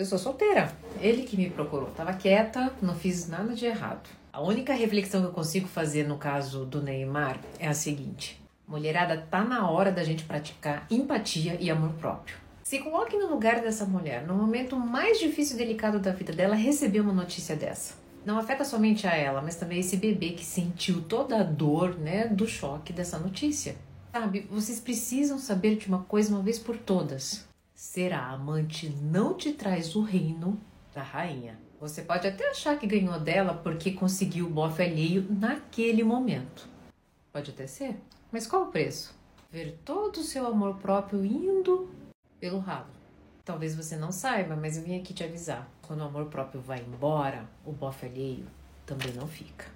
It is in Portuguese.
Eu sou solteira. Ele que me procurou. Tava quieta, não fiz nada de errado. A única reflexão que eu consigo fazer no caso do Neymar é a seguinte: mulherada, tá na hora da gente praticar empatia e amor próprio. Se coloque no lugar dessa mulher, no momento mais difícil e delicado da vida dela, receber uma notícia dessa. Não afeta somente a ela, mas também esse bebê que sentiu toda a dor, né, do choque dessa notícia. Sabe, vocês precisam saber de uma coisa uma vez por todas. Ser a amante não te traz o reino da rainha. Você pode até achar que ganhou dela porque conseguiu o bofe alheio naquele momento. Pode até ser. Mas qual o preço? Ver todo o seu amor próprio indo pelo ralo. Talvez você não saiba, mas eu vim aqui te avisar. Quando o amor próprio vai embora, o bofe alheio também não fica.